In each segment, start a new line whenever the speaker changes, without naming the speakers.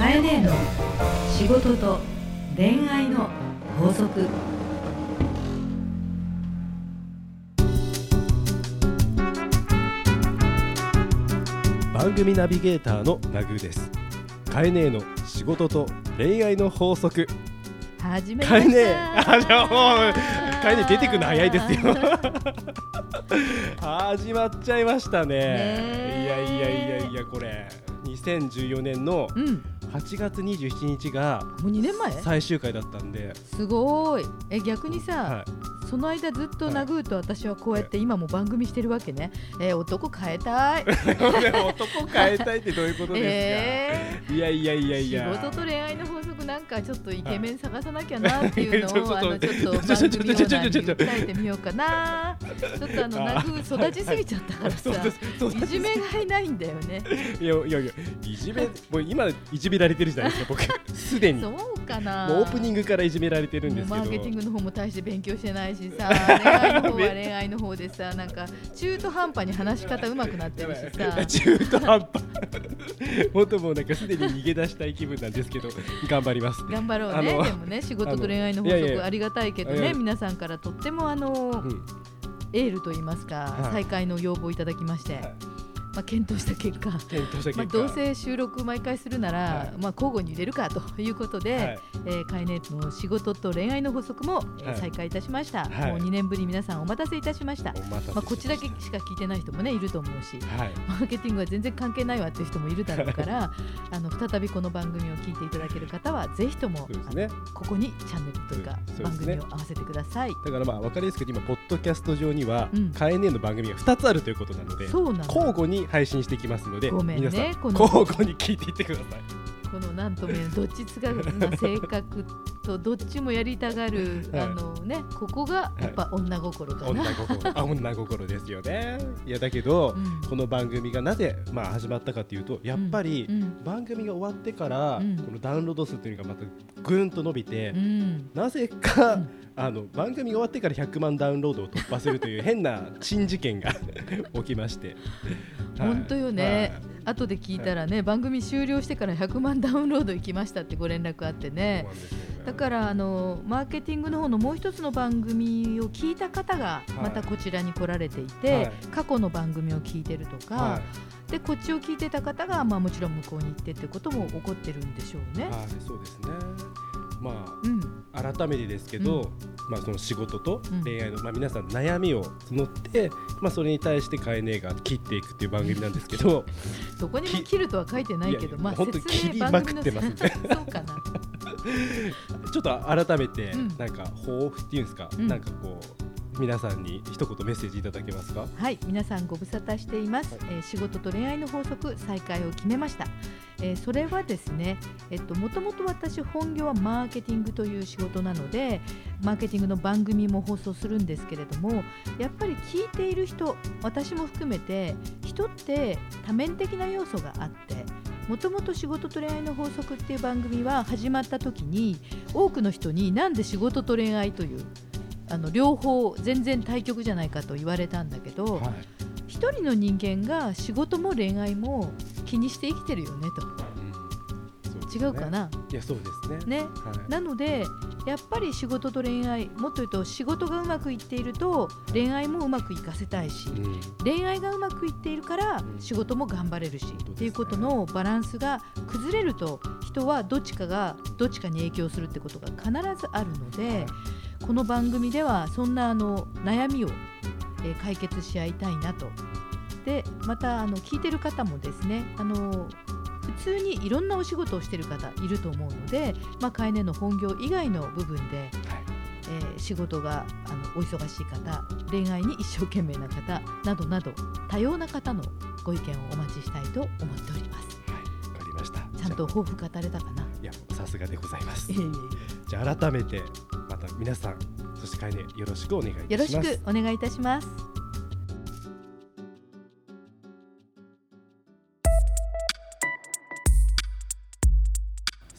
カエネの仕事と恋愛の法則。
番組ナビゲーターのナグーです。カエネーの仕事と恋愛の法則。
始めました。
カエネー。あじゃあもうカエネー出てくるの早いですよ。始まっちゃいましたね。いやいやいやいやこれ。2014年の
うん
8月27日が
もう2年前？
最終回だったんで。す
ごい。え逆にさ、
は
その間ずっとナグーと私はこうやって今も番組してるわけね、えー男変えたい。
い、男変えたいってどういうことですか、
え
いやいやいやい
仕
や
事と恋愛の法則なんかちょっとイケメン探さなきゃなっていうのを あのちょっと番組
ちょちょちょ
オーナーに訴えてみようかな。ちょっとあの
あ
ナグー育ちすぎちゃったからさ。いじめがいないんだよね。
いやいやいやいじめもう今いじめられてるじゃないですか僕。すでに。も
そうかな。
うオープニングからいじめられてるんですけど。
マーケティングの方も大して勉強してないしさ恋愛の方は恋愛の方でさなんか中途半端に話し方上手くなってるしさ。
中途半端。本当もうなんかすでに逃げ出したい気分なんですけど頑張ります。
頑張ろうね。
あの
でもね仕事と恋愛の法則ありがたいけどね皆さんからとってもあの
うん。
エールと言いますか
はい。
再開の要望いただきまして。
はい
まあ検討した結果。まあ、どうせ収録毎回するなら、
はい。
まあ、交互に入れるかということで、
はい。
えー、カイネートの仕事と恋愛の法則も、えー
はい。
再開いたしました、
はい。
もう2年ぶり皆さんお待たせいたしました、
ま
あ、こっちだけしか聞いてない人もねいると思うし
はい。
マーケティングは全然関係ないわっていう人もいるだろうから あの再びこの番組を聞いていただける方はぜひとも、
ね。
ここにチャンネルというか番組を合わせてください。
だからまあ分かりやすく今ポッドキャスト上には、
うん。
カエネの番組が2つあるということなので
そうなの
交互に配信していきますので
ごめんね
皆さん
この
交互に聞いていってください
このなんとも言えどっちつかずな性格とどっちもやりたがる、
はい。
あのねここがやっぱ女心かな。
女心。あ女心ですよね。いやだけど、
うん。
この番組がなぜ、まあ、始まったかというとやっぱり、
うん。
番組が終わってから、
うん。
このダウンロード数というのがまたぐんと伸びて、
うん。
なぜか、
うん。
あの番組が終わってから100万ダウンロードを突破するという変な珍事件が 起きまして、はい。
本当よね、後で聞いたらね、番組終了してから100万ダウンロード行きましたってご連絡あって
はい
ね
ね。
だからあのマーケティングの方のもう一つの番組を聞いた方が
い。
またこちらに来られていて、
はい。
過去の番組を聞いてるとか、
は
でこっちを聞いてた方が、まあ、もちろん向こうに行ってってことも起こってるんでしょうね。
いはい、そうですねま
うん。
あ改めてですけど、まあその仕事と
うん。
恋愛の、まあ皆さん悩みを募って、まあそれに対してカエネが切っていくっていう番組なんですけど、
どこにも切るとは書いてないけど、まあ
本当切りまくってますね。
そうかな。
ちょっと改めて
うん。
なんか抱負っていうんですか、
うん。
なんかこう皆さんに一言メッセージいただけますか？
はい、皆さんご無沙汰しています、えー仕事と恋愛の法則再開を決めました。えーそれはですね、えっともともと私本業はマーケティングという仕事なので、マーケティングの番組も放送するんですけれども、やっぱり聞いている人、私も含めて人って多面的な要素があって。もともと仕事と恋愛の法則っていう番組は始まった時に多くの人になんで仕事と恋愛というあの両方全然対極じゃないかと言われたんだけど、
はい。
一人の人間が仕事も恋愛も気にして生きてるよねと。違うかな、
いやそうですね。
ね。
はい。
なのでやっぱり仕事と恋愛もっと言うと仕事がうまくいっていると恋愛もうまくいかせたいし、
うん。
恋愛がうまくいっているから
うん。
仕事も頑張れるし、
当ですね。
っていうことのバランスが崩れると人はどっちかがどっちかに影響するってことが必ずあるので、この番組ではそんなあの悩みを、えー解決し合いたいなと。でまたあの聞いてる方もですねあの普通にいろんなお仕事をしてる方いると思うので、まあ、カエネの本業以外の部分で、
はい
えー仕事があのお忙しい方恋愛に一生懸命な方などなど多様な方のご意見をお待ちしたいと思っております。
はいわかりました。
ちゃんと抱負語れたかな？
いやさすがでございますじゃあ改めてまた皆さんそしてカエネよろしくお願いい
えよろし
たします。
くお願いいたします。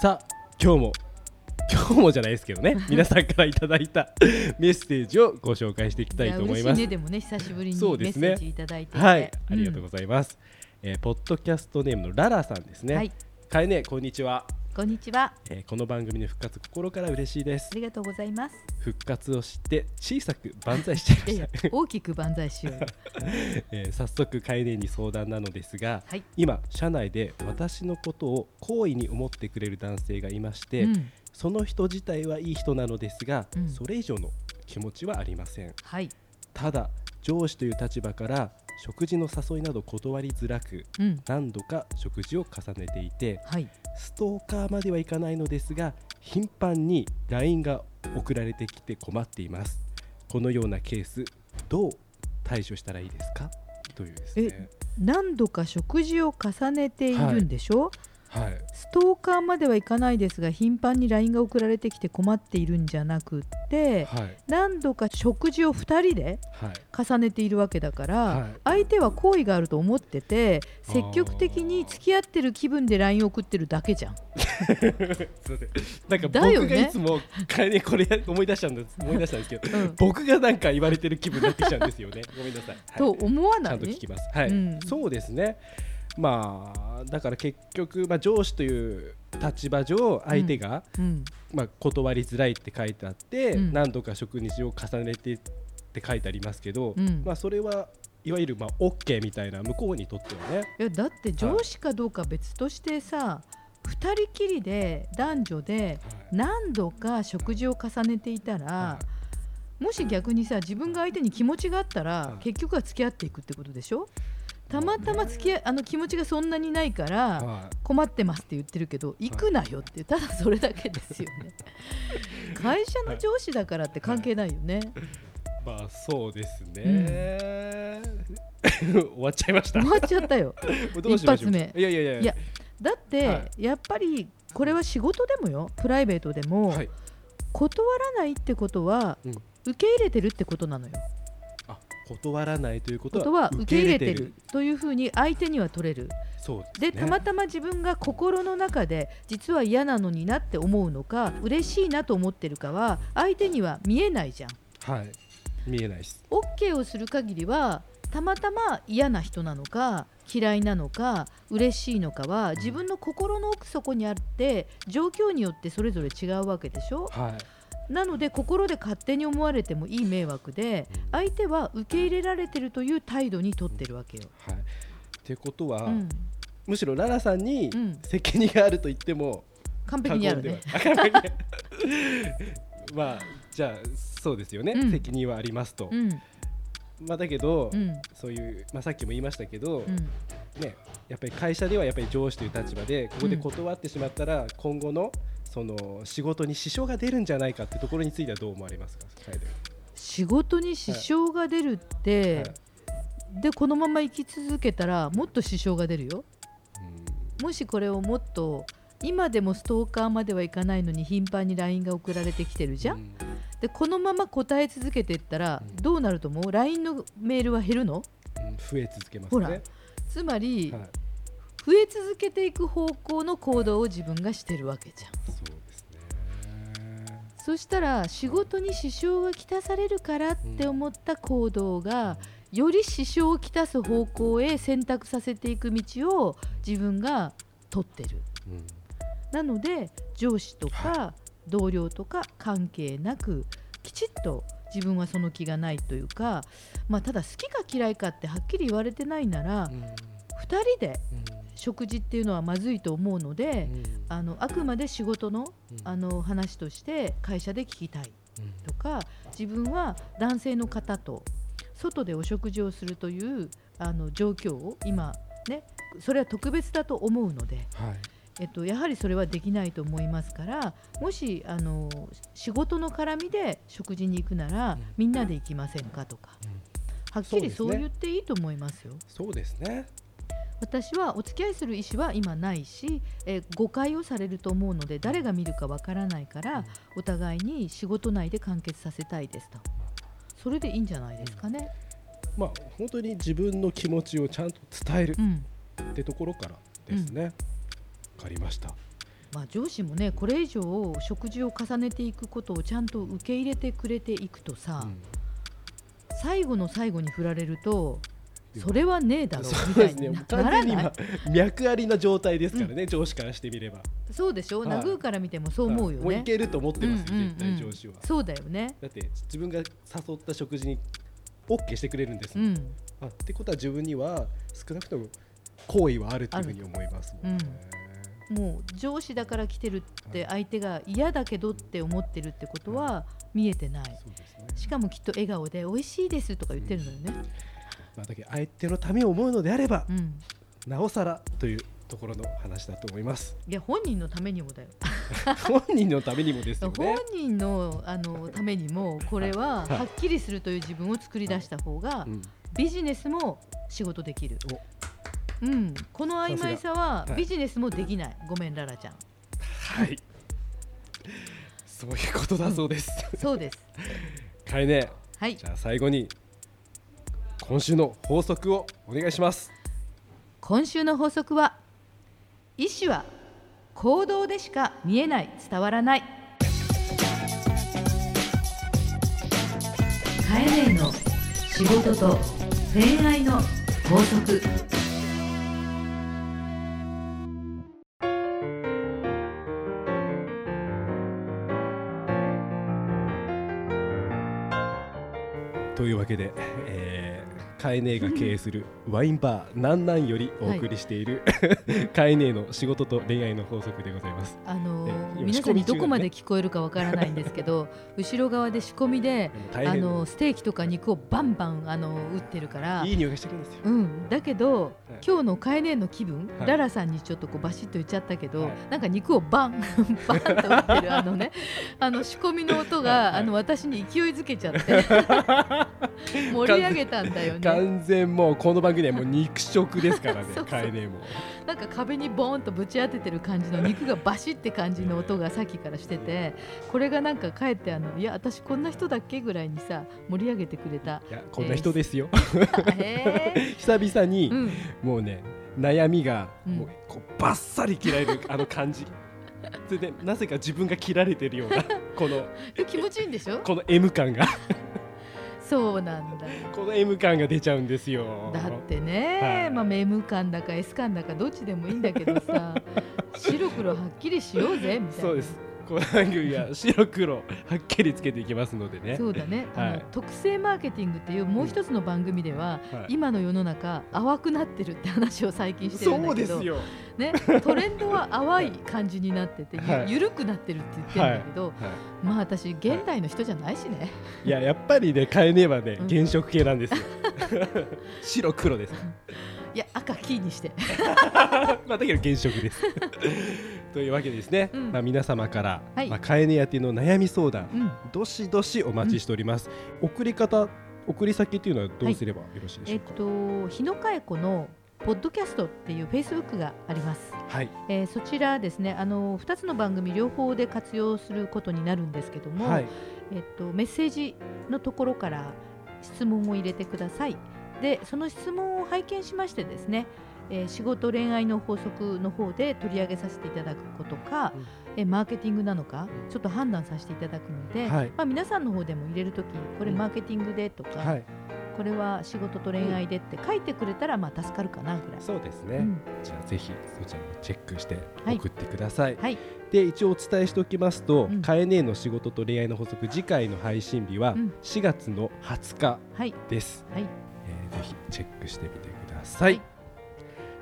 さあ今日も 今日もじゃないですけどね 皆さんからいただいた メッセージをご紹介していきたいと思います
いね。でもね久しぶりにメッセ
そうですね
ージいただいてて
はい、ありがとうございます。えーポッドキャストネームのララさんですね。
はい
かえねこんにちは、
こんにちは。
えーこの番組の復活心から嬉しいです
ありがとうございます。
復活を知って小さく万歳しちゃいま
い
した
大きく万歳しようよ。
えー早速かえねに相談なのですが
はい。
今社内で私のことを好意に思ってくれる男性がいまして、
うん
その人自体はいい人なのですが、
うん
それ以上の気持ちはありません
はい。
ただ上司という立場から食事の誘いなど断りづらく
うん。
何度か食事を重ねていて
はい。
ストーカーまではいかないのですが頻繁に LINE が送られてきて困っています。このようなケースどう対処したらいいですか？というですね。
何度か食事を重ねているんでしょ、
はい
ストーカーまではいかないですが頻繁に LINE が送られてきて困っているんじゃなくって
はい。
何度か食事を2人で
はい。
重ねているわけだから、
はい。
相手は好意があると思ってて積極的に付き合ってる気分で LINE を送ってるだけじゃん。
なんか
だよね。
僕がいつも帰りにこれ思い出したんです思い出したんですけど
うん。
僕がなんか言われてる気分になってきちゃうんですよね。ごめんなさい、はい。
と思わ
ちゃ
ない
んと聞きます。はい、
うん。
そうですね。まあだから結局まあ上司という立場上相手が、
うん。
まあ断りづらいって書いてあって、
うん。
何度か食事を重ねてって書いてありますけど、
うん。
まあそれはいわゆるまあ OK みたいな向こうにとってはね。
いやだって上司かどうか別としてさ、二人きりで男女で何度か食事を重ねていたら、
は
もし逆にさ自分が相手に気持ちがあったら、
はい。
結局は付き合っていくってことでしょ？たまたま付き合いあの気持ちがそんなにないから、
は
困ってますって言ってるけど行くなよってただそれだけですよね。会社の上司だからって関係ないよね。
い。まあそうですね。終わっちゃいました。
終わっちゃったよ。一発目。
いやいやいや。
いやだって、
は
やっぱりこれは仕事でもよ。プライベートでも、
はい。
断らないってことは、
うん。
受け入れてるってことなのよ。
あ断らないということ
は
は
受け入れてる。というふうに相手には取れる
そうですね。
でたまたま自分が心の中で実は嫌なのになって思うのか嬉しいなと思ってるかは相手には見えないじゃん
はい。見えないです。
OK をする限りはたまたま嫌な人なのか嫌いなのか嬉しいのかは自分の心の奥底にあって状況によってそれぞれ違うわけでしょ
はい。
なので心で勝手に思われてもいい迷惑で相手は受け入れられてるという態度にとってるわけよ。
はい。ってことは、
うん、
むしろララさんに
うん。
責任があると言っても
完璧にあるね。
まあじゃあそうですよね、
うん。
責任はありますと。
うん。
まあだけど、
うん。
そういうまあさっきも言いましたけど、
うん。
ねやっぱり会社ではやっぱり上司という立場でここで断ってしまったら、今後のその仕事に支障が出るんじゃないかってところについてはどう思われますか？はい
仕事に支障が出るって、
はい。
でこのまま生き続けたらもっと支障が出るよ。
うん。
もしこれをもっと今でもストーカーまではいかないのに頻繁に LINE が送られてきてるじゃん、
うん。
でこのまま答え続けていったら
うん。
どうなると思う ?LINE のメールは減るの？
うん増え続けます
ほら。
ね。
つまり、
はい、
増え続けていく方向の行動を自分がしてるわけじゃん。
そうですね。
そしたら仕事に支障がきたされるからって思った行動がより支障をきたす方向へ選択させていく道を自分が取ってる。
うん。
なので上司とか
は
同僚とか関係なくきちっと自分はその気がないというか、まあ、ただ好きか嫌いかってはっきり言われてないなら
うん。
2人で食事っていうのはまずいと思うので
うん。
あのあくまで仕事の
うん。
あの話として会社で聞きたい
うん。
とか自分は男性の方と外でお食事をするというあの状況を今ねそれは特別だと思うので、
はい。
えっと、やはりそれはできないと思いますからもしあの仕事の絡みで食事に行くなら、
うん。
みんなで行きませんかとか、
うん。
はっきりそう言っていいと思いますよ。
そうですね。
私はお付き合いする意思は今ないし、えー誤解をされると思うので誰が見るかわからないからお互いに仕事内で完結させたいですとそれでいいんじゃないですかね。
まあ本当に自分の気持ちをちゃんと伝える
うん
ってところからですね。わ、かりました。
まあ、上司もねこれ以上食事を重ねていくことをちゃんと受け入れてくれていくとさ、
うん
最後の最後に振られると
よ
それはねえだろ
そう
みたいらない。
今脈ありな状態ですからね、上司からしてみれば
そうでしょ、
はい。
ナグーから見てもそう思うよ
もうい。
ね。
けると思ってます絶対上司は
そうだよね。
だって自分が誘った食事に OK してくれるんですあってことは自分には少なくとも好意はあるっていうふうに思いますも
う上司だから来てるって相手が嫌だけどって思ってるってことは見えてない。しかもきっと笑顔で美味しいですとか言ってるのよね。
まあ、だけど相手のためを思うのであれば、
うん。
なおさらというところの話だと思います
いや本人のためにもだよ。
本人のためにもですよ
本
ね
人のあのためにもこれは
はい
はっきりするという自分を作り出した方が
うん
ビジネスも仕事できる。うん、この曖昧さは
はい
ビジネスもできない。ごめんララちゃん。
はいそういうことだそうです、
そうです。
かえね
はい
じ。ゃあ最後に今週の法則をお願いします。
今週の法則は意思は行動でしか見えない伝わらない。カエネの仕事と恋愛の法則。
というわけで、えー、カエネが経営するワインバーなんなんよりお送りしている、カエネの仕事と恋愛の法則でございます。
あの
ね今
皆さんにどこまで聞こえるかわからないんですけど後ろ側で仕込みで あのステーキとか肉をバンバンあの打ってるから。
いい匂いがしてくるんですよ。
うん、だけど、今日のカエネの気分、
はい。
ララさんにちょっとこうバシッと言っちゃったけど、
はい。
なんか肉をバン バンと打ってるあのねあの仕込みの音が、
はい。はい
あの私に勢いづけちゃって 盛り上げたんだよね。
完全もうこの番組はもう肉食ですからね。
そうそう。
カエネも
なんか壁にボーンとぶち当ててる感じの肉がバシッって感じの音がさっきからしててこれがなんかかえってあのいや私こんな人だっけぐらいにさ盛り上げてくれた。
いやこんな人ですよ、
へえ
久々に、
うん。
もうね悩みが
うん。
もうこうバッサリ切られる あの感じ。それでなぜか自分が切られてるようなこの
で 気持ちいいんでしょ？
この M 感が
そうなんだ。よ
この M 感が出ちゃうんですよ。
だってね、
はい。
まあメム感だか S 感だかどっちでもいいんだけどさ。白黒はっきりしようぜみたいな。
そうですこの番組は白黒はっきりつけていきますのでね。
そうだね、あの
はい
特性マーケティングっていうもう一つの番組では、
はい。
今の世の中淡くなってるって話を最近してるんだけど
そうですよ。
ね、トレンドは淡い感じになってて、ゆ
はい。
緩くなってるって言ってるんだけど、
は
まあ私現代の人じゃないしね、
い、いややっぱりね変えねばね
うん。
原色系なんですよ。白黒です
いや赤キーにして。
まあだけど原色です。というわけでですね、
うん。
まあ皆様から、
はい。
まあ変えねやての悩み相談
うん。
どしどしお待ちしております、送り方送り先っていうのはどうすればよろしいでしょうか？
えっと日野佳代子のポッドキャストっていうフェイスブックがあります。
はい。
えーそちらですねあの2つの番組両方で活用することになるんですけども、
はい。
えっと、メッセージのところから質問を入れてくださいでその質問を拝見しましてですね、えー仕事恋愛の法則の方で取り上げさせていただくことか、
うん。
えーマーケティングなのかちょっと判断させていただくので、
はい。
まあ、皆さんの方でも入れるときこれ
うん。
マーケティングでとか、
はい。
これは仕事と恋愛でって書いてくれたらまあ助かるかなぐらい。
そうですね、
うん。
じゃあぜひそちらもチェックして
はい。
送ってください、
はい、
で一応お伝えしておきますと
うん「
かえねえの仕事と恋愛の法則」次回の配信日は
うん。
4月の20日
はい、
です、
はい、
えーぜひチェックしてみてください、
はい。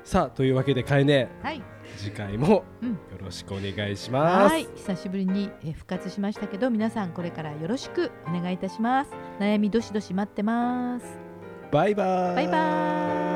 さあというわけでかえね
はい、
次回も
うん。
よろしくお願いします、
はい、久しぶりにえー復活しましたけど、皆さんこれからよろしくお願いいたします。悩みどしどし待ってます。
バイバーイ。
バイバーイ。